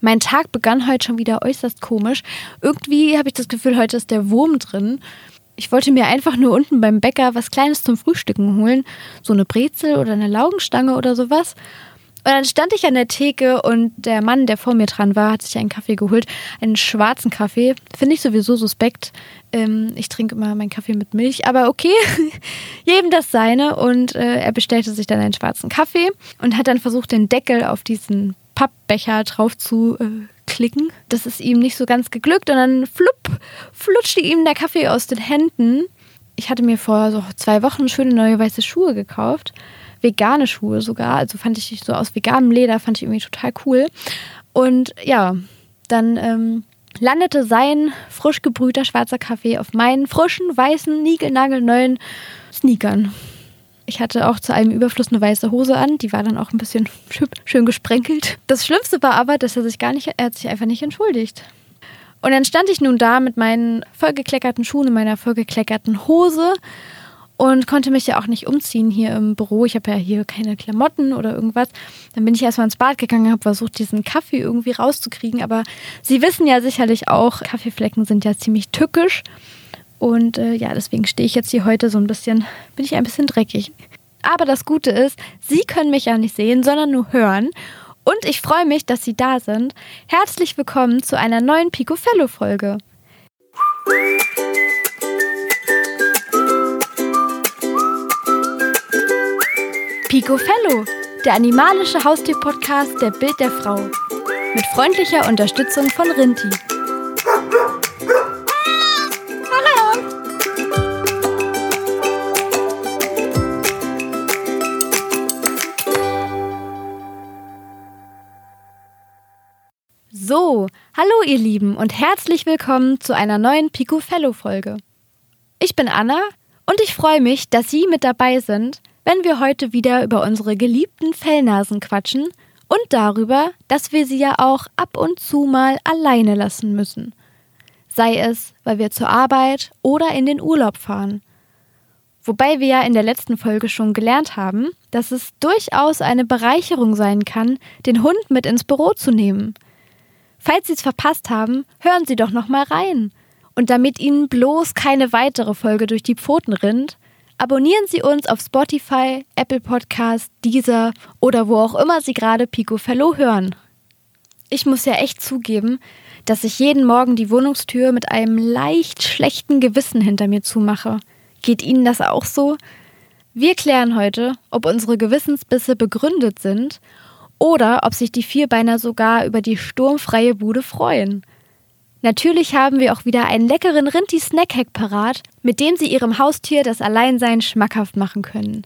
Mein Tag begann heute schon wieder äußerst komisch. Irgendwie habe ich das Gefühl, heute ist der Wurm drin. Ich wollte mir einfach nur unten beim Bäcker was Kleines zum Frühstücken holen. So eine Brezel oder eine Laugenstange oder sowas. Und dann stand ich an der Theke und der Mann, der vor mir dran war, hat sich einen Kaffee geholt. Einen schwarzen Kaffee. Finde ich sowieso suspekt. Ähm, ich trinke immer meinen Kaffee mit Milch, aber okay. Jedem das seine. Und äh, er bestellte sich dann einen schwarzen Kaffee und hat dann versucht, den Deckel auf diesen Pappbecher drauf zu äh, klicken. Das ist ihm nicht so ganz geglückt und dann flupp, flutschte ihm der Kaffee aus den Händen. Ich hatte mir vor so zwei Wochen schöne neue weiße Schuhe gekauft vegane Schuhe sogar. Also fand ich so aus veganem Leder, fand ich irgendwie total cool. Und ja, dann ähm, landete sein frisch gebrühter schwarzer Kaffee auf meinen frischen, weißen, niegelnagelneuen Sneakern. Ich hatte auch zu einem Überfluss eine weiße Hose an, die war dann auch ein bisschen schön gesprenkelt. Das Schlimmste war aber, dass er sich gar nicht, er hat sich einfach nicht entschuldigt. Und dann stand ich nun da mit meinen vollgekleckerten Schuhen und meiner vollgekleckerten Hose und konnte mich ja auch nicht umziehen hier im Büro. Ich habe ja hier keine Klamotten oder irgendwas. Dann bin ich erstmal ins Bad gegangen, habe versucht, diesen Kaffee irgendwie rauszukriegen. Aber Sie wissen ja sicherlich auch, Kaffeeflecken sind ja ziemlich tückisch. Und äh, ja, deswegen stehe ich jetzt hier heute so ein bisschen, bin ich ein bisschen dreckig. Aber das Gute ist, Sie können mich ja nicht sehen, sondern nur hören. Und ich freue mich, dass Sie da sind. Herzlich willkommen zu einer neuen Pico Fellow Folge. Picofello, der animalische Haustier-Podcast der Bild der Frau. Mit freundlicher Unterstützung von Rinti. Ihr Lieben und herzlich willkommen zu einer neuen Picofello-Folge. Ich bin Anna und ich freue mich, dass Sie mit dabei sind wenn wir heute wieder über unsere geliebten Fellnasen quatschen und darüber, dass wir sie ja auch ab und zu mal alleine lassen müssen. Sei es, weil wir zur Arbeit oder in den Urlaub fahren. Wobei wir ja in der letzten Folge schon gelernt haben, dass es durchaus eine Bereicherung sein kann, den Hund mit ins Büro zu nehmen. Falls Sie es verpasst haben, hören Sie doch noch mal rein. Und damit Ihnen bloß keine weitere Folge durch die Pfoten rinnt, Abonnieren Sie uns auf Spotify, Apple Podcast, Deezer oder wo auch immer Sie gerade Pico Fellow hören. Ich muss ja echt zugeben, dass ich jeden Morgen die Wohnungstür mit einem leicht schlechten Gewissen hinter mir zumache. Geht Ihnen das auch so? Wir klären heute, ob unsere Gewissensbisse begründet sind oder ob sich die Vierbeiner sogar über die sturmfreie Bude freuen. Natürlich haben wir auch wieder einen leckeren Rinti-Snackhack parat, mit dem Sie Ihrem Haustier das Alleinsein schmackhaft machen können.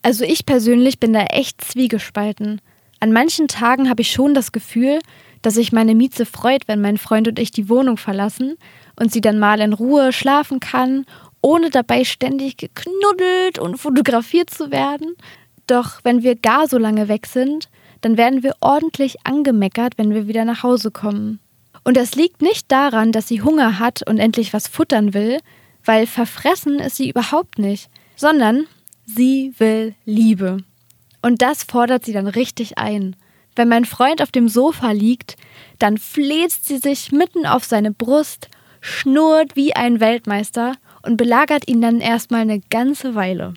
Also ich persönlich bin da echt zwiegespalten. An manchen Tagen habe ich schon das Gefühl, dass sich meine Mieze freut, wenn mein Freund und ich die Wohnung verlassen und sie dann mal in Ruhe schlafen kann, ohne dabei ständig geknuddelt und fotografiert zu werden. Doch wenn wir gar so lange weg sind, dann werden wir ordentlich angemeckert, wenn wir wieder nach Hause kommen. Und das liegt nicht daran, dass sie Hunger hat und endlich was futtern will, weil verfressen ist sie überhaupt nicht, sondern sie will Liebe. Und das fordert sie dann richtig ein. Wenn mein Freund auf dem Sofa liegt, dann fläzt sie sich mitten auf seine Brust, schnurrt wie ein Weltmeister und belagert ihn dann erstmal eine ganze Weile.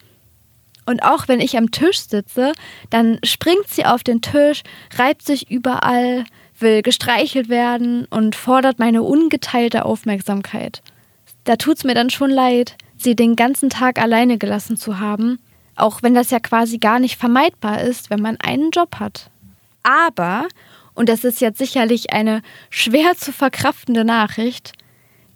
Und auch wenn ich am Tisch sitze, dann springt sie auf den Tisch, reibt sich überall, will gestreichelt werden und fordert meine ungeteilte Aufmerksamkeit. Da tut's mir dann schon leid, sie den ganzen Tag alleine gelassen zu haben, auch wenn das ja quasi gar nicht vermeidbar ist, wenn man einen Job hat. Aber, und das ist jetzt sicherlich eine schwer zu verkraftende Nachricht,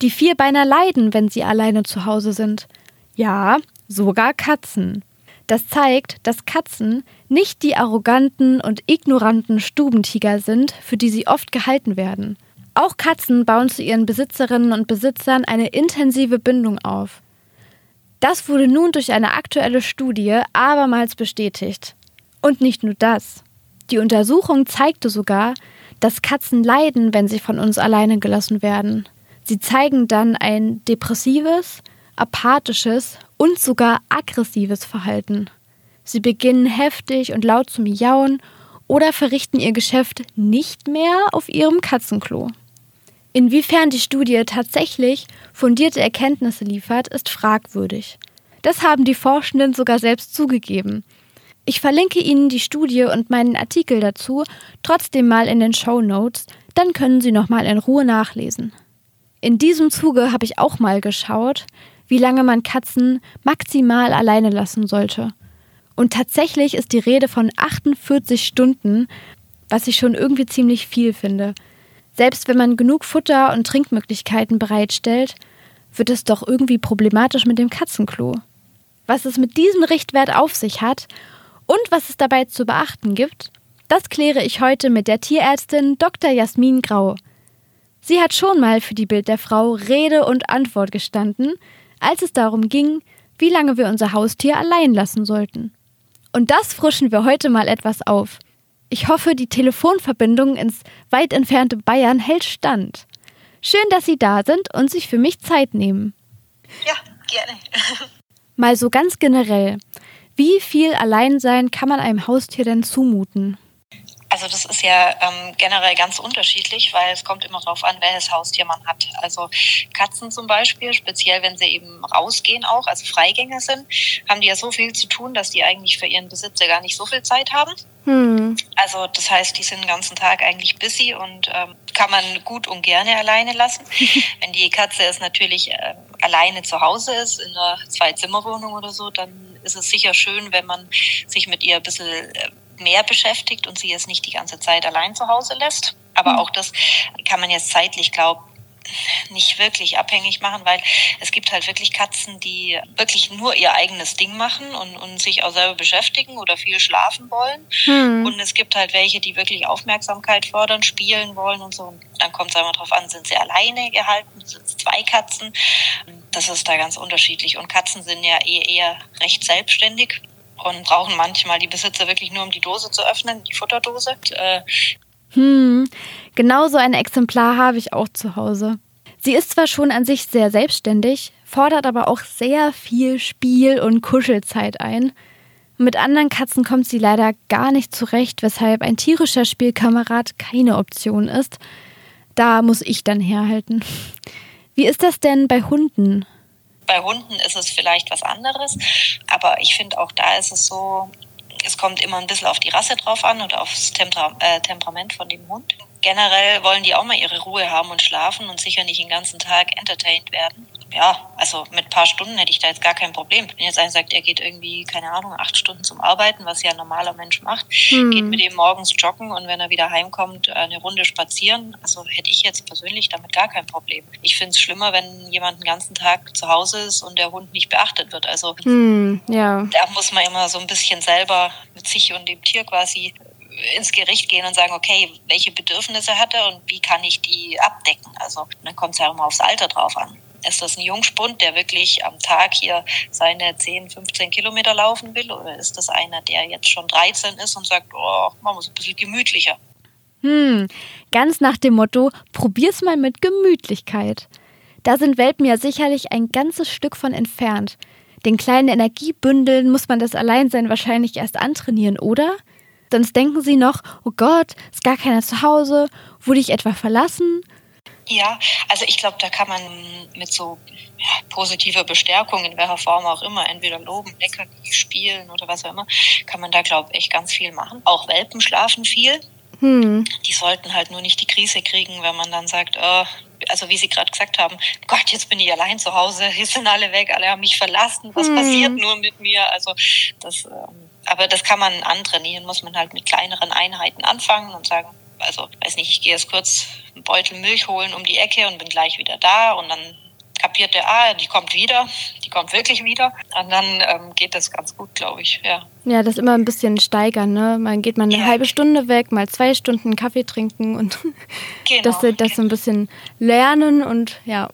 die Vierbeiner leiden, wenn sie alleine zu Hause sind. Ja, sogar Katzen. Das zeigt, dass Katzen nicht die arroganten und ignoranten Stubentiger sind, für die sie oft gehalten werden. Auch Katzen bauen zu ihren Besitzerinnen und Besitzern eine intensive Bindung auf. Das wurde nun durch eine aktuelle Studie abermals bestätigt. Und nicht nur das. Die Untersuchung zeigte sogar, dass Katzen leiden, wenn sie von uns alleine gelassen werden. Sie zeigen dann ein depressives, apathisches und sogar aggressives Verhalten. Sie beginnen heftig und laut zu miauen oder verrichten ihr Geschäft nicht mehr auf ihrem Katzenklo. Inwiefern die Studie tatsächlich fundierte Erkenntnisse liefert, ist fragwürdig. Das haben die Forschenden sogar selbst zugegeben. Ich verlinke Ihnen die Studie und meinen Artikel dazu trotzdem mal in den Show Notes, dann können Sie noch mal in Ruhe nachlesen. In diesem Zuge habe ich auch mal geschaut, wie lange man Katzen maximal alleine lassen sollte. Und tatsächlich ist die Rede von 48 Stunden, was ich schon irgendwie ziemlich viel finde. Selbst wenn man genug Futter und Trinkmöglichkeiten bereitstellt, wird es doch irgendwie problematisch mit dem Katzenklo. Was es mit diesem Richtwert auf sich hat und was es dabei zu beachten gibt, das kläre ich heute mit der Tierärztin Dr. Jasmin Grau. Sie hat schon mal für die Bild der Frau Rede und Antwort gestanden, als es darum ging, wie lange wir unser Haustier allein lassen sollten. Und das frischen wir heute mal etwas auf. Ich hoffe, die Telefonverbindung ins weit entfernte Bayern hält stand. Schön, dass Sie da sind und sich für mich Zeit nehmen. Ja, gerne. mal so ganz generell. Wie viel Alleinsein kann man einem Haustier denn zumuten? Also das ist ja ähm, generell ganz unterschiedlich, weil es kommt immer darauf an, welches Haustier man hat. Also Katzen zum Beispiel, speziell wenn sie eben rausgehen auch, also Freigänger sind, haben die ja so viel zu tun, dass die eigentlich für ihren Besitzer gar nicht so viel Zeit haben. Hm. Also das heißt, die sind den ganzen Tag eigentlich busy und ähm, kann man gut und gerne alleine lassen. wenn die Katze es natürlich äh, alleine zu Hause ist, in einer Zwei-Zimmer-Wohnung oder so, dann ist es sicher schön, wenn man sich mit ihr ein bisschen äh, mehr beschäftigt und sie es nicht die ganze Zeit allein zu Hause lässt. Aber mhm. auch das kann man jetzt zeitlich, glaube nicht wirklich abhängig machen, weil es gibt halt wirklich Katzen, die wirklich nur ihr eigenes Ding machen und, und sich auch selber beschäftigen oder viel schlafen wollen. Hm. Und es gibt halt welche, die wirklich Aufmerksamkeit fordern, spielen wollen und so. Und dann kommt es einmal drauf an, sind sie alleine gehalten, sind es zwei Katzen. Das ist da ganz unterschiedlich. Und Katzen sind ja eh eher recht selbstständig und brauchen manchmal die Besitzer wirklich nur, um die Dose zu öffnen, die Futterdose. Äh hm, genau so ein Exemplar habe ich auch zu Hause. Sie ist zwar schon an sich sehr selbstständig, fordert aber auch sehr viel Spiel- und Kuschelzeit ein. Mit anderen Katzen kommt sie leider gar nicht zurecht, weshalb ein tierischer Spielkamerad keine Option ist. Da muss ich dann herhalten. Wie ist das denn bei Hunden? Bei Hunden ist es vielleicht was anderes, aber ich finde auch da ist es so, es kommt immer ein bisschen auf die Rasse drauf an oder aufs Temper äh, Temperament von dem Hund. Generell wollen die auch mal ihre Ruhe haben und schlafen und sicher nicht den ganzen Tag entertained werden ja, also mit ein paar Stunden hätte ich da jetzt gar kein Problem. Wenn jetzt einer sagt, er geht irgendwie, keine Ahnung, acht Stunden zum Arbeiten, was ja ein normaler Mensch macht, hm. geht mit ihm morgens joggen und wenn er wieder heimkommt, äh, eine Runde spazieren. Also hätte ich jetzt persönlich damit gar kein Problem. Ich finde es schlimmer, wenn jemand den ganzen Tag zu Hause ist und der Hund nicht beachtet wird. Also hm, ja. da muss man immer so ein bisschen selber mit sich und dem Tier quasi ins Gericht gehen und sagen, okay, welche Bedürfnisse hat er und wie kann ich die abdecken? Also dann kommt es ja immer aufs Alter drauf an. Ist das ein Jungspund, der wirklich am Tag hier seine 10, 15 Kilometer laufen will? Oder ist das einer, der jetzt schon 13 ist und sagt, oh, wir es ein bisschen gemütlicher? Hm, ganz nach dem Motto, probier's mal mit Gemütlichkeit. Da sind Welpen ja sicherlich ein ganzes Stück von entfernt. Den kleinen Energiebündeln muss man das Alleinsein wahrscheinlich erst antrainieren, oder? Sonst denken sie noch, oh Gott, ist gar keiner zu Hause, wurde ich etwa verlassen? Ja, also ich glaube, da kann man mit so ja, positiver Bestärkung, in welcher Form auch immer, entweder loben, lecker spielen oder was auch immer, kann man da, glaube ich, ganz viel machen. Auch Welpen schlafen viel. Hm. Die sollten halt nur nicht die Krise kriegen, wenn man dann sagt, oh, also wie Sie gerade gesagt haben, Gott, jetzt bin ich allein zu Hause, hier sind alle weg, alle haben mich verlassen, was hm. passiert nur mit mir? Also das, ähm, aber das kann man antrainieren, muss man halt mit kleineren Einheiten anfangen und sagen, also weiß nicht, ich gehe jetzt kurz einen Beutel Milch holen um die Ecke und bin gleich wieder da und dann kapiert der, ah, die kommt wieder, die kommt wirklich wieder. Und dann ähm, geht das ganz gut, glaube ich, ja. Ja, das immer ein bisschen steigern, ne? Man geht mal eine ja. halbe Stunde weg, mal zwei Stunden Kaffee trinken und genau, dass sie das so ein bisschen lernen und ja.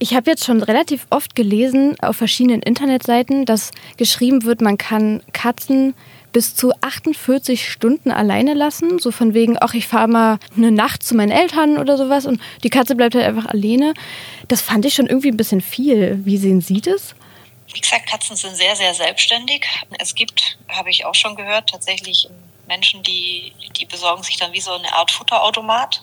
Ich habe jetzt schon relativ oft gelesen auf verschiedenen Internetseiten, dass geschrieben wird, man kann Katzen bis zu 48 Stunden alleine lassen. So von wegen, ach, ich fahre mal eine Nacht zu meinen Eltern oder sowas und die Katze bleibt halt einfach alleine. Das fand ich schon irgendwie ein bisschen viel. Wie sehen Sie das? Wie gesagt, Katzen sind sehr, sehr selbstständig. Es gibt, habe ich auch schon gehört, tatsächlich Menschen, die, die besorgen sich dann wie so eine Art Futterautomat,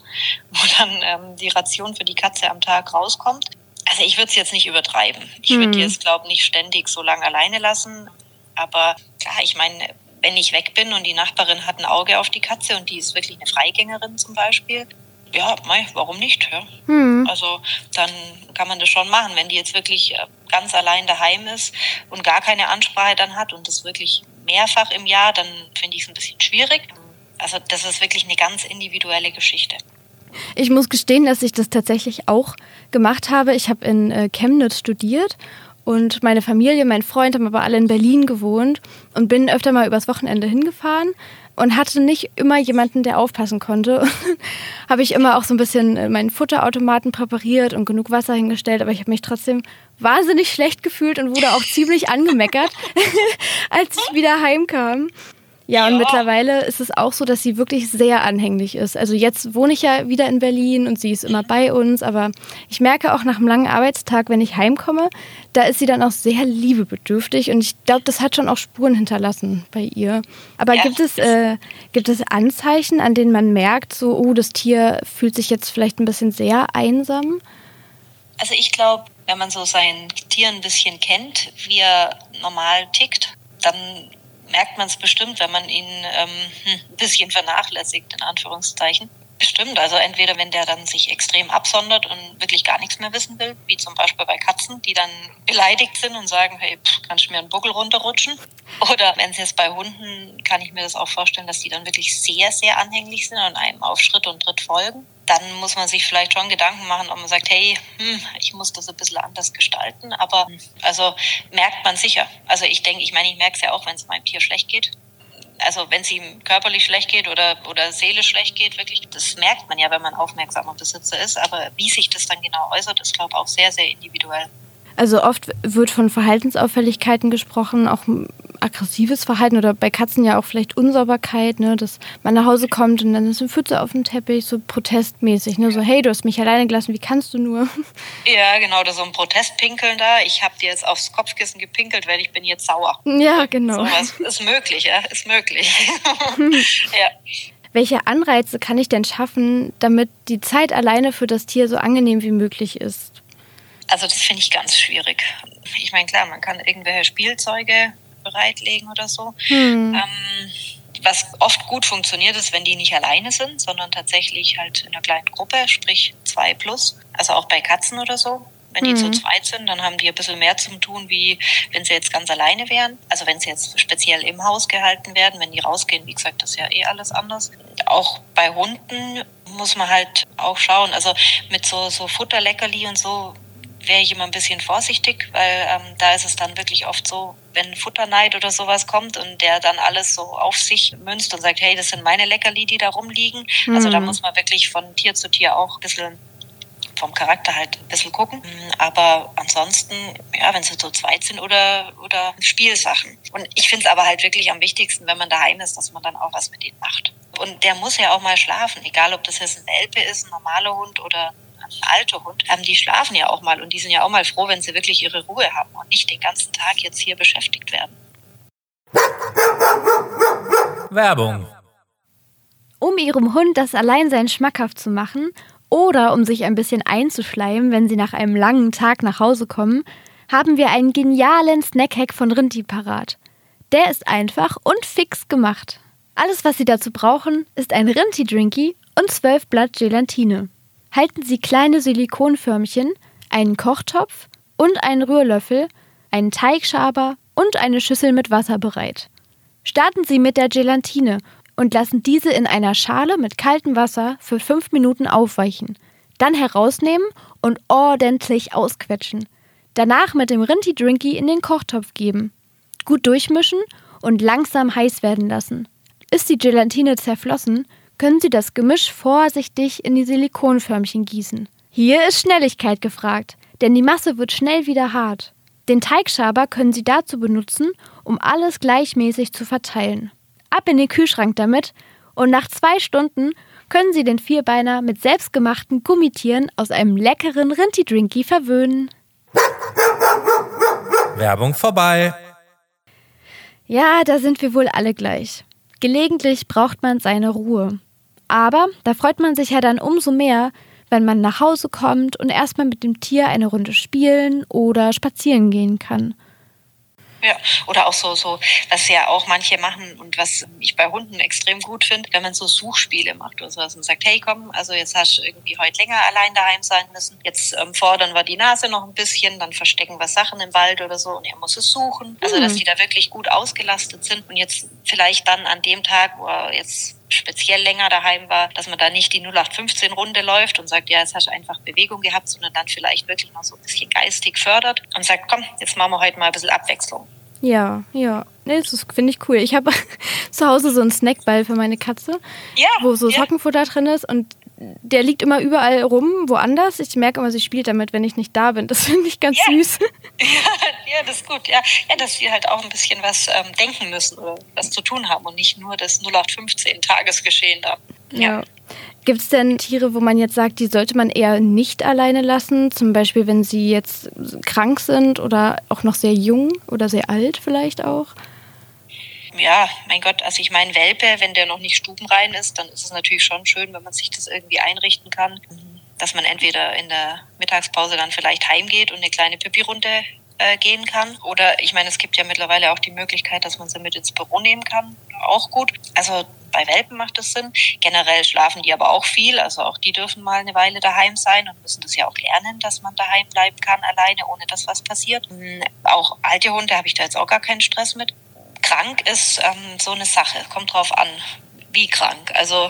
wo dann ähm, die Ration für die Katze am Tag rauskommt. Also ich würde es jetzt nicht übertreiben. Ich würde die jetzt, glaube ich, nicht ständig so lange alleine lassen. Aber klar, ich meine, wenn ich weg bin und die Nachbarin hat ein Auge auf die Katze und die ist wirklich eine Freigängerin zum Beispiel, ja, mei, warum nicht? Ja? Hm. Also dann kann man das schon machen. Wenn die jetzt wirklich äh, ganz allein daheim ist und gar keine Ansprache dann hat und das wirklich mehrfach im Jahr, dann finde ich es ein bisschen schwierig. Also das ist wirklich eine ganz individuelle Geschichte. Ich muss gestehen, dass ich das tatsächlich auch gemacht habe. Ich habe in äh, Chemnitz studiert und meine Familie, mein Freund haben aber alle in Berlin gewohnt und bin öfter mal übers Wochenende hingefahren und hatte nicht immer jemanden, der aufpassen konnte. habe ich immer auch so ein bisschen äh, meinen Futterautomaten präpariert und genug Wasser hingestellt, aber ich habe mich trotzdem wahnsinnig schlecht gefühlt und wurde auch ziemlich angemeckert, als ich wieder heimkam. Ja, und ja. mittlerweile ist es auch so, dass sie wirklich sehr anhänglich ist. Also jetzt wohne ich ja wieder in Berlin und sie ist immer bei uns, aber ich merke auch nach einem langen Arbeitstag, wenn ich heimkomme, da ist sie dann auch sehr liebebedürftig und ich glaube, das hat schon auch Spuren hinterlassen bei ihr. Aber ja. gibt, es, äh, gibt es Anzeichen, an denen man merkt, so, oh, das Tier fühlt sich jetzt vielleicht ein bisschen sehr einsam? Also ich glaube, wenn man so sein Tier ein bisschen kennt, wie er normal tickt, dann merkt man es bestimmt, wenn man ihn ähm, hm, ein bisschen vernachlässigt, in Anführungszeichen. Bestimmt, also entweder wenn der dann sich extrem absondert und wirklich gar nichts mehr wissen will, wie zum Beispiel bei Katzen, die dann beleidigt sind und sagen, hey, pff, kannst du mir einen Buckel runterrutschen? Oder wenn es jetzt bei Hunden, kann ich mir das auch vorstellen, dass die dann wirklich sehr, sehr anhänglich sind und einem auf Schritt und Tritt folgen dann muss man sich vielleicht schon Gedanken machen, ob man sagt, hey, hm, ich muss das ein bisschen anders gestalten. Aber also merkt man sicher. Also ich denke, ich meine, ich merke es ja auch, wenn es meinem Tier schlecht geht. Also wenn es ihm körperlich schlecht geht oder, oder seelisch schlecht geht, wirklich, das merkt man ja, wenn man aufmerksamer Besitzer ist. Aber wie sich das dann genau äußert, ist, glaube ich, auch sehr, sehr individuell. Also oft wird von Verhaltensauffälligkeiten gesprochen, auch aggressives Verhalten oder bei Katzen ja auch vielleicht Unsauberkeit, ne, dass man nach Hause kommt und dann ist eine Pfütze auf dem Teppich, so protestmäßig, ne, so hey, du hast mich alleine gelassen, wie kannst du nur? Ja, genau, da so ein Protestpinkeln da, ich habe dir jetzt aufs Kopfkissen gepinkelt, weil ich bin jetzt sauer. Ja, genau. So was ist möglich, ja, ist möglich. ja. Welche Anreize kann ich denn schaffen, damit die Zeit alleine für das Tier so angenehm wie möglich ist? Also das finde ich ganz schwierig. Ich meine, klar, man kann irgendwelche Spielzeuge bereitlegen oder so. Hm. Ähm, was oft gut funktioniert, ist, wenn die nicht alleine sind, sondern tatsächlich halt in einer kleinen Gruppe, sprich zwei plus. Also auch bei Katzen oder so. Wenn die mhm. zu zweit sind, dann haben die ein bisschen mehr zum tun, wie wenn sie jetzt ganz alleine wären. Also wenn sie jetzt speziell im Haus gehalten werden, wenn die rausgehen, wie gesagt, das ist ja eh alles anders. Auch bei Hunden muss man halt auch schauen. Also mit so, so Futterleckerli und so wäre ich immer ein bisschen vorsichtig, weil ähm, da ist es dann wirklich oft so, wenn Futterneid oder sowas kommt und der dann alles so auf sich münzt und sagt, hey, das sind meine Leckerli, die da rumliegen. Mhm. Also da mhm. muss man wirklich von Tier zu Tier auch ein bisschen vom Charakter halt ein bisschen gucken. Aber ansonsten, ja, wenn sie zu zweit sind oder, oder Spielsachen. Und ich finde es aber halt wirklich am wichtigsten, wenn man daheim ist, dass man dann auch was mit ihnen macht. Und der muss ja auch mal schlafen, egal ob das jetzt ein Welpe ist, ein normaler Hund oder ein alter Hund, ähm, die schlafen ja auch mal und die sind ja auch mal froh, wenn sie wirklich ihre Ruhe haben und nicht den ganzen Tag jetzt hier beschäftigt werden. Werbung. Um ihrem Hund das Alleinsein schmackhaft zu machen oder um sich ein bisschen einzuschleimen, wenn sie nach einem langen Tag nach Hause kommen, haben wir einen genialen Snackhack von Rinti parat. Der ist einfach und fix gemacht. Alles, was Sie dazu brauchen, ist ein Rinti-Drinky und 12 Blatt Gelatine halten Sie kleine Silikonförmchen, einen Kochtopf und einen Rührlöffel, einen Teigschaber und eine Schüssel mit Wasser bereit. Starten Sie mit der Gelatine und lassen diese in einer Schale mit kaltem Wasser für 5 Minuten aufweichen. Dann herausnehmen und ordentlich ausquetschen. Danach mit dem Rinti-Drinky in den Kochtopf geben. Gut durchmischen und langsam heiß werden lassen. Ist die Gelatine zerflossen, können Sie das Gemisch vorsichtig in die Silikonförmchen gießen. Hier ist Schnelligkeit gefragt, denn die Masse wird schnell wieder hart. Den Teigschaber können Sie dazu benutzen, um alles gleichmäßig zu verteilen. Ab in den Kühlschrank damit und nach zwei Stunden können Sie den Vierbeiner mit selbstgemachten Gummitieren aus einem leckeren Rinti-Drinky verwöhnen. Werbung vorbei. Ja, da sind wir wohl alle gleich. Gelegentlich braucht man seine Ruhe. Aber da freut man sich ja dann umso mehr, wenn man nach Hause kommt und erstmal mit dem Tier eine Runde spielen oder spazieren gehen kann. Ja, oder auch so, so, was ja auch manche machen und was ich bei Hunden extrem gut finde, wenn man so Suchspiele macht oder sowas und sagt, hey komm, also jetzt hast du irgendwie heute länger allein daheim sein müssen. Jetzt ähm, fordern wir die Nase noch ein bisschen, dann verstecken wir Sachen im Wald oder so und er muss es suchen. Also, dass mhm. die da wirklich gut ausgelastet sind und jetzt vielleicht dann an dem Tag, wo er jetzt speziell länger daheim war, dass man da nicht die 0815-Runde läuft und sagt, ja, jetzt hast du einfach Bewegung gehabt, sondern dann vielleicht wirklich noch so ein bisschen geistig fördert und sagt, komm, jetzt machen wir heute mal ein bisschen Abwechslung. Ja, ja. Nee, das finde ich cool. Ich habe zu Hause so einen Snackball für meine Katze, ja, wo so Sockenfutter ja. drin ist und der liegt immer überall rum, woanders. Ich merke immer, sie spielt damit, wenn ich nicht da bin. Das finde ich ganz ja. süß. Ja, das ist gut. Ja. ja, dass wir halt auch ein bisschen was ähm, denken müssen oder was zu tun haben und nicht nur das 0815 Tagesgeschehen da. Ja. ja. Gibt es denn Tiere, wo man jetzt sagt, die sollte man eher nicht alleine lassen? Zum Beispiel, wenn sie jetzt krank sind oder auch noch sehr jung oder sehr alt vielleicht auch? Ja, mein Gott, also ich meine, Welpe, wenn der noch nicht stubenrein ist, dann ist es natürlich schon schön, wenn man sich das irgendwie einrichten kann, dass man entweder in der Mittagspause dann vielleicht heimgeht und eine kleine Pipi-Runde äh, gehen kann. Oder ich meine, es gibt ja mittlerweile auch die Möglichkeit, dass man sie mit ins Büro nehmen kann. Auch gut. Also bei Welpen macht das Sinn. Generell schlafen die aber auch viel. Also auch die dürfen mal eine Weile daheim sein und müssen das ja auch lernen, dass man daheim bleiben kann alleine, ohne dass was passiert. Auch alte Hunde habe ich da jetzt auch gar keinen Stress mit krank ist ähm, so eine Sache. Kommt drauf an, wie krank. Also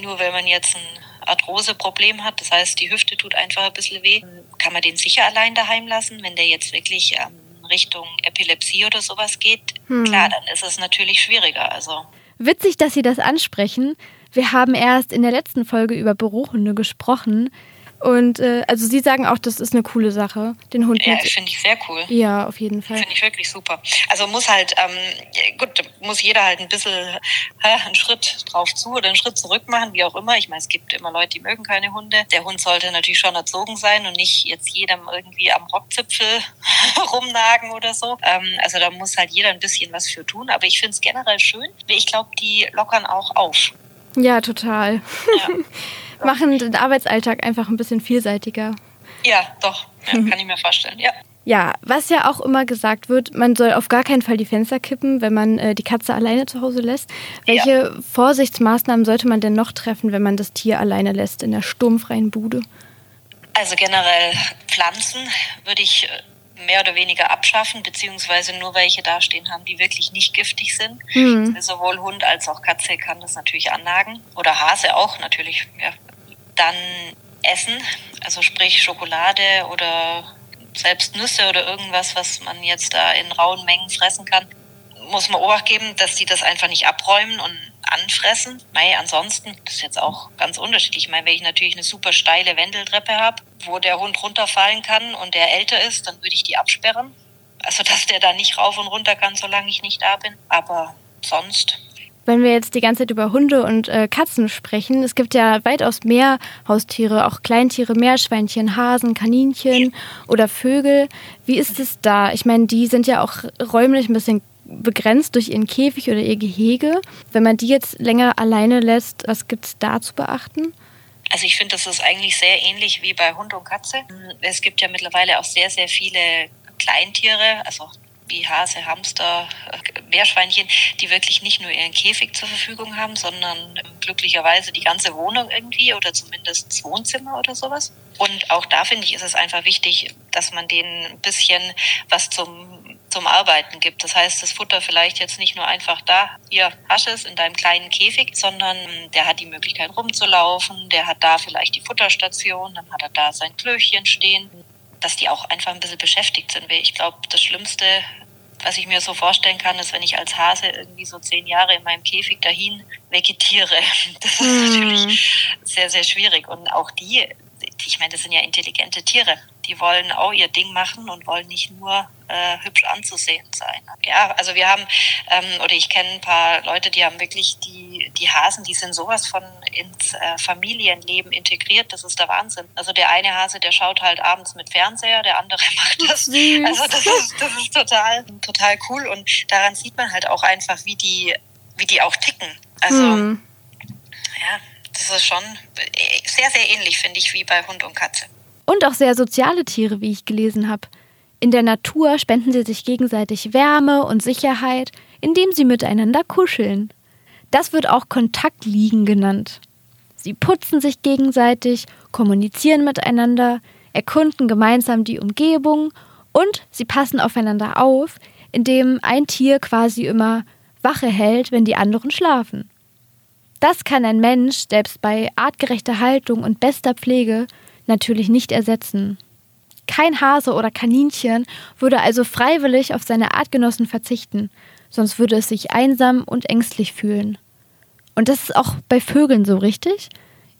nur wenn man jetzt ein Arthroseproblem hat, das heißt, die Hüfte tut einfach ein bisschen weh, kann man den sicher allein daheim lassen. Wenn der jetzt wirklich ähm, Richtung Epilepsie oder sowas geht, hm. klar, dann ist es natürlich schwieriger. Also Witzig, dass Sie das ansprechen. Wir haben erst in der letzten Folge über Bürohunde gesprochen. Und äh, also Sie sagen auch, das ist eine coole Sache, den Hund Ja, finde ich sehr cool. Ja, auf jeden Fall. Finde ich wirklich super. Also muss halt, ähm, gut, muss jeder halt ein bisschen äh, einen Schritt drauf zu oder einen Schritt zurück machen, wie auch immer. Ich meine, es gibt immer Leute, die mögen keine Hunde. Der Hund sollte natürlich schon erzogen sein und nicht jetzt jedem irgendwie am Rockzipfel rumnagen oder so. Ähm, also da muss halt jeder ein bisschen was für tun. Aber ich finde es generell schön. Ich glaube, die lockern auch auf. Ja, total. Ja. machen den Arbeitsalltag einfach ein bisschen vielseitiger. Ja, doch. Ja, kann ich mir vorstellen. Ja. Ja, was ja auch immer gesagt wird, man soll auf gar keinen Fall die Fenster kippen, wenn man äh, die Katze alleine zu Hause lässt. Welche ja. Vorsichtsmaßnahmen sollte man denn noch treffen, wenn man das Tier alleine lässt in der sturmfreien Bude? Also generell Pflanzen würde ich äh, mehr oder weniger abschaffen, beziehungsweise nur welche dastehen haben, die wirklich nicht giftig sind. Mhm. Sowohl Hund als auch Katze kann das natürlich annagen. Oder Hase auch natürlich. Ja, dann Essen, also sprich Schokolade oder selbst Nüsse oder irgendwas, was man jetzt da in rauen Mengen fressen kann, muss man Obacht geben, dass die das einfach nicht abräumen und anfressen. Mei, ansonsten, das ist jetzt auch ganz unterschiedlich. Ich meine, wenn ich natürlich eine super steile Wendeltreppe habe, wo der Hund runterfallen kann und der älter ist, dann würde ich die absperren. Also, dass der da nicht rauf und runter kann, solange ich nicht da bin. Aber sonst wenn wir jetzt die ganze Zeit über Hunde und äh, Katzen sprechen, es gibt ja weitaus mehr Haustiere, auch Kleintiere, Meerschweinchen, Hasen, Kaninchen oder Vögel. Wie ist es da? Ich meine, die sind ja auch räumlich ein bisschen begrenzt durch ihren Käfig oder ihr Gehege. Wenn man die jetzt länger alleine lässt, was gibt es da zu beachten? Also ich finde, das ist eigentlich sehr ähnlich wie bei Hund und Katze. Es gibt ja mittlerweile auch sehr, sehr viele Kleintiere, also wie Hase, Hamster, Meerschweinchen, die wirklich nicht nur ihren Käfig zur Verfügung haben, sondern glücklicherweise die ganze Wohnung irgendwie oder zumindest das Wohnzimmer oder sowas. Und auch da finde ich, ist es einfach wichtig, dass man denen ein bisschen was zum zum Arbeiten gibt. Das heißt, das Futter vielleicht jetzt nicht nur einfach da, hier hast es in deinem kleinen Käfig, sondern der hat die Möglichkeit rumzulaufen, der hat da vielleicht die Futterstation, dann hat er da sein Klöchchen stehen dass die auch einfach ein bisschen beschäftigt sind. Weil ich glaube, das Schlimmste, was ich mir so vorstellen kann, ist, wenn ich als Hase irgendwie so zehn Jahre in meinem Käfig dahin vegetiere. Das ist mhm. natürlich sehr, sehr schwierig. Und auch die, ich meine, das sind ja intelligente Tiere. Die wollen auch ihr Ding machen und wollen nicht nur äh, hübsch anzusehen sein. Ja, also wir haben, ähm, oder ich kenne ein paar Leute, die haben wirklich die, die Hasen, die sind sowas von ins äh, Familienleben integriert, das ist der Wahnsinn. Also der eine Hase, der schaut halt abends mit Fernseher, der andere macht das. Also das ist, das ist total, total cool und daran sieht man halt auch einfach, wie die wie die auch ticken. Also, hm. ja, das ist schon sehr, sehr ähnlich, finde ich, wie bei Hund und Katze. Und auch sehr soziale Tiere, wie ich gelesen habe. In der Natur spenden sie sich gegenseitig Wärme und Sicherheit, indem sie miteinander kuscheln. Das wird auch Kontaktliegen genannt. Sie putzen sich gegenseitig, kommunizieren miteinander, erkunden gemeinsam die Umgebung und sie passen aufeinander auf, indem ein Tier quasi immer Wache hält, wenn die anderen schlafen. Das kann ein Mensch selbst bei artgerechter Haltung und bester Pflege natürlich nicht ersetzen. Kein Hase oder Kaninchen würde also freiwillig auf seine Artgenossen verzichten, sonst würde es sich einsam und ängstlich fühlen. Und das ist auch bei Vögeln so richtig?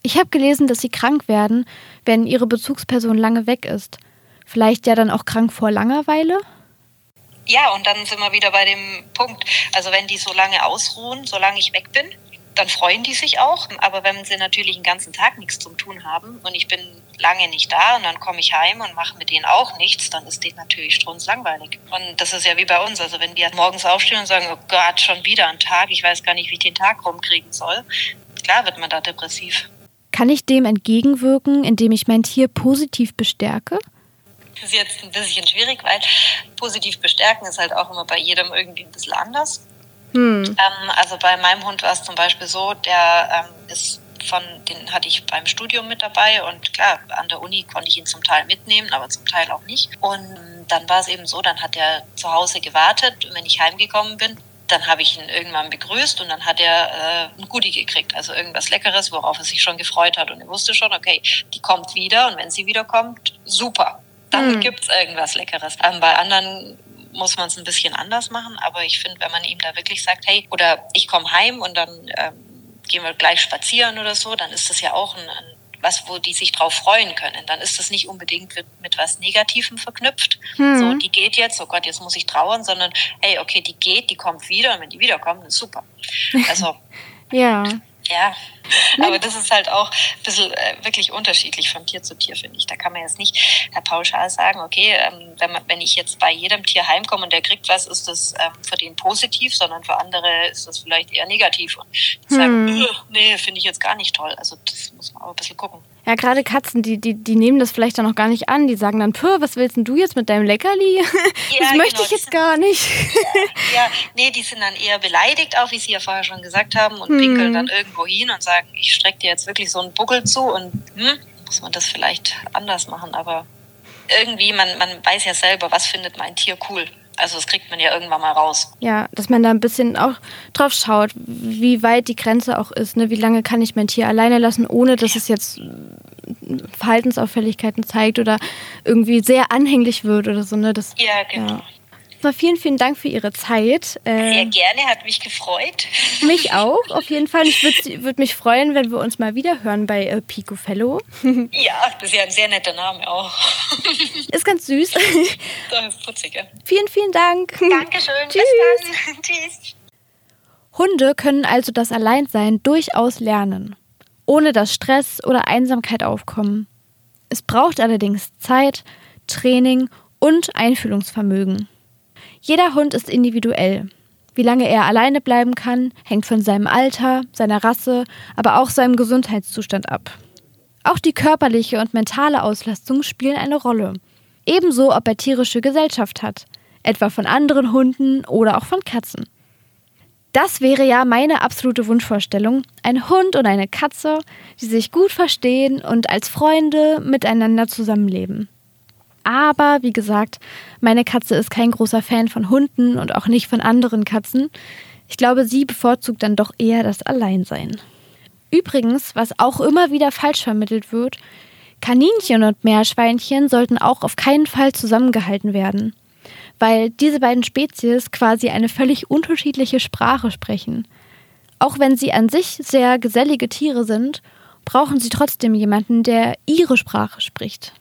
Ich habe gelesen, dass sie krank werden, wenn ihre Bezugsperson lange weg ist. Vielleicht ja dann auch krank vor Langeweile? Ja, und dann sind wir wieder bei dem Punkt. Also wenn die so lange ausruhen, solange ich weg bin, dann freuen die sich auch. Aber wenn sie natürlich den ganzen Tag nichts zum Tun haben und ich bin lange nicht da und dann komme ich heim und mache mit denen auch nichts, dann ist denen natürlich strunzlangweilig. Und das ist ja wie bei uns. Also wenn wir morgens aufstehen und sagen, oh Gott, schon wieder ein Tag, ich weiß gar nicht, wie ich den Tag rumkriegen soll, klar wird man da depressiv. Kann ich dem entgegenwirken, indem ich mein Tier positiv bestärke? Das ist jetzt ein bisschen schwierig, weil positiv bestärken ist halt auch immer bei jedem irgendwie ein bisschen anders. Hm. Ähm, also bei meinem Hund war es zum Beispiel so, der ähm, ist von, den hatte ich beim Studium mit dabei und klar, an der Uni konnte ich ihn zum Teil mitnehmen, aber zum Teil auch nicht. Und dann war es eben so, dann hat er zu Hause gewartet und wenn ich heimgekommen bin, dann habe ich ihn irgendwann begrüßt und dann hat er äh, ein Goodie gekriegt, also irgendwas Leckeres, worauf er sich schon gefreut hat. Und er wusste schon, okay, die kommt wieder und wenn sie wiederkommt, super. Dann gibt es irgendwas Leckeres. Ähm, bei anderen muss man es ein bisschen anders machen. Aber ich finde, wenn man ihm da wirklich sagt, hey, oder ich komme heim und dann ähm, gehen wir gleich spazieren oder so, dann ist das ja auch ein, ein was, wo die sich drauf freuen können. Dann ist das nicht unbedingt mit, mit was Negativem verknüpft. Hm. So, die geht jetzt, oh Gott, jetzt muss ich trauern, sondern hey, okay, die geht, die kommt wieder und wenn die wiederkommt, ist super. Also, ja. Ja, aber das ist halt auch ein bisschen äh, wirklich unterschiedlich von Tier zu Tier, finde ich. Da kann man jetzt nicht Herr pauschal sagen, okay, ähm, wenn, man, wenn ich jetzt bei jedem Tier heimkomme und der kriegt was, ist das ähm, für den positiv, sondern für andere ist das vielleicht eher negativ. Und die sagen, hm. nee, finde ich jetzt gar nicht toll. Also das muss man auch ein bisschen gucken. Ja, gerade Katzen, die, die, die nehmen das vielleicht dann noch gar nicht an. Die sagen dann, Pö, was willst denn du jetzt mit deinem Leckerli? Ja, das möchte genau, ich jetzt sind, gar nicht. Ja, ja, nee, die sind dann eher beleidigt, auch wie Sie ja vorher schon gesagt haben, und hm. pinkeln dann irgendwo hin und sagen, ich strecke dir jetzt wirklich so einen Buckel zu und hm, muss man das vielleicht anders machen. Aber irgendwie, man, man weiß ja selber, was findet mein Tier cool. Also das kriegt man ja irgendwann mal raus. Ja, dass man da ein bisschen auch drauf schaut, wie weit die Grenze auch ist. Ne? Wie lange kann ich mein Tier alleine lassen, ohne dass es jetzt Verhaltensauffälligkeiten zeigt oder irgendwie sehr anhänglich wird oder so. Ne? Das, ja, genau. Ja. Mal vielen, vielen Dank für Ihre Zeit. Äh, Sehr gerne, hat mich gefreut. Mich auch, auf jeden Fall. Ich würde würd mich freuen, wenn wir uns mal wieder hören bei äh, Pico Fellow. Ja, das ist ja ein sehr netter Name auch. Ist ganz süß. Das ist putzig, ja. Vielen, vielen Dank. Dankeschön. Tschüss. Bis dann. Tschüss. Hunde können also das Alleinsein durchaus lernen, ohne dass Stress oder Einsamkeit aufkommen. Es braucht allerdings Zeit, Training und Einfühlungsvermögen. Jeder Hund ist individuell. Wie lange er alleine bleiben kann, hängt von seinem Alter, seiner Rasse, aber auch seinem Gesundheitszustand ab. Auch die körperliche und mentale Auslastung spielen eine Rolle. Ebenso, ob er tierische Gesellschaft hat, etwa von anderen Hunden oder auch von Katzen. Das wäre ja meine absolute Wunschvorstellung. Ein Hund und eine Katze, die sich gut verstehen und als Freunde miteinander zusammenleben. Aber wie gesagt, meine Katze ist kein großer Fan von Hunden und auch nicht von anderen Katzen. Ich glaube, sie bevorzugt dann doch eher das Alleinsein. Übrigens, was auch immer wieder falsch vermittelt wird, Kaninchen und Meerschweinchen sollten auch auf keinen Fall zusammengehalten werden, weil diese beiden Spezies quasi eine völlig unterschiedliche Sprache sprechen. Auch wenn sie an sich sehr gesellige Tiere sind, brauchen sie trotzdem jemanden, der ihre Sprache spricht.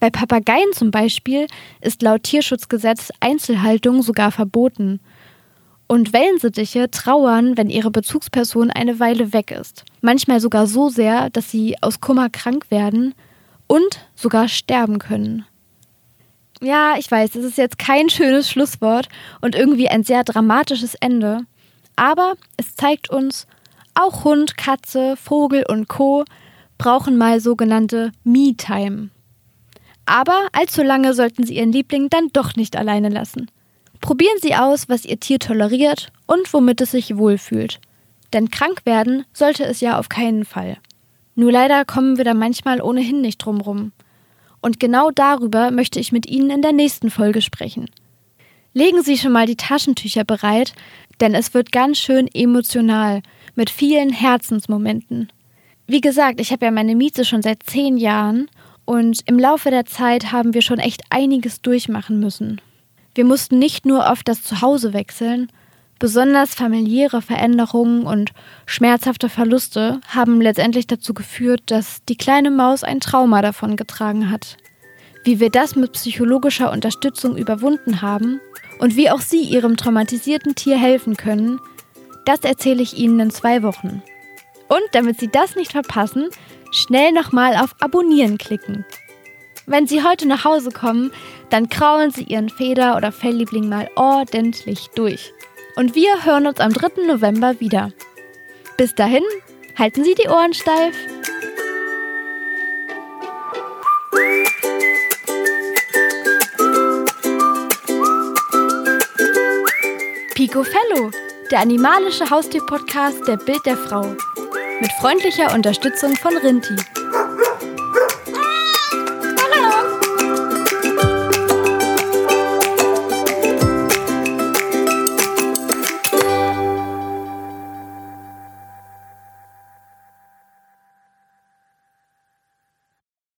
Bei Papageien zum Beispiel ist laut Tierschutzgesetz Einzelhaltung sogar verboten. Und Wellensittiche trauern, wenn ihre Bezugsperson eine Weile weg ist. Manchmal sogar so sehr, dass sie aus Kummer krank werden und sogar sterben können. Ja, ich weiß, es ist jetzt kein schönes Schlusswort und irgendwie ein sehr dramatisches Ende. Aber es zeigt uns, auch Hund, Katze, Vogel und Co. brauchen mal sogenannte Me-Time. Aber allzu lange sollten Sie Ihren Liebling dann doch nicht alleine lassen. Probieren Sie aus, was Ihr Tier toleriert und womit es sich wohlfühlt. Denn krank werden sollte es ja auf keinen Fall. Nur leider kommen wir da manchmal ohnehin nicht drum rum. Und genau darüber möchte ich mit Ihnen in der nächsten Folge sprechen. Legen Sie schon mal die Taschentücher bereit, denn es wird ganz schön emotional mit vielen Herzensmomenten. Wie gesagt, ich habe ja meine Miete schon seit zehn Jahren und im Laufe der Zeit haben wir schon echt einiges durchmachen müssen. Wir mussten nicht nur oft das Zuhause wechseln, besonders familiäre Veränderungen und schmerzhafte Verluste haben letztendlich dazu geführt, dass die kleine Maus ein Trauma davon getragen hat. Wie wir das mit psychologischer Unterstützung überwunden haben und wie auch Sie Ihrem traumatisierten Tier helfen können, das erzähle ich Ihnen in zwei Wochen. Und damit Sie das nicht verpassen, schnell nochmal auf Abonnieren klicken. Wenn Sie heute nach Hause kommen, dann kraulen Sie Ihren Feder- oder Fellliebling mal ordentlich durch. Und wir hören uns am 3. November wieder. Bis dahin, halten Sie die Ohren steif. Pico Fellow, der animalische Haustier-Podcast der Bild der Frau. Mit freundlicher Unterstützung von Rinti.